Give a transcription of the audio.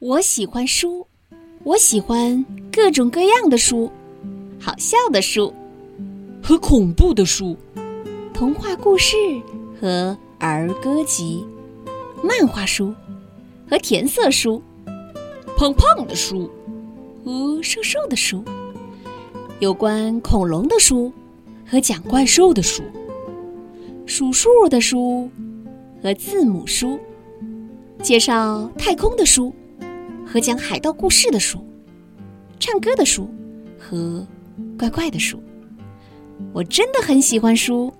我喜欢书，我喜欢各种各样的书，好笑的书和恐怖的书，童话故事和儿歌集，漫画书和填色书，胖胖的书和瘦瘦的书，有关恐龙的书和讲怪兽的书，数数的书和字母书，介绍太空的书。和讲海盗故事的书唱歌的书和怪怪的书。我真的很喜欢书。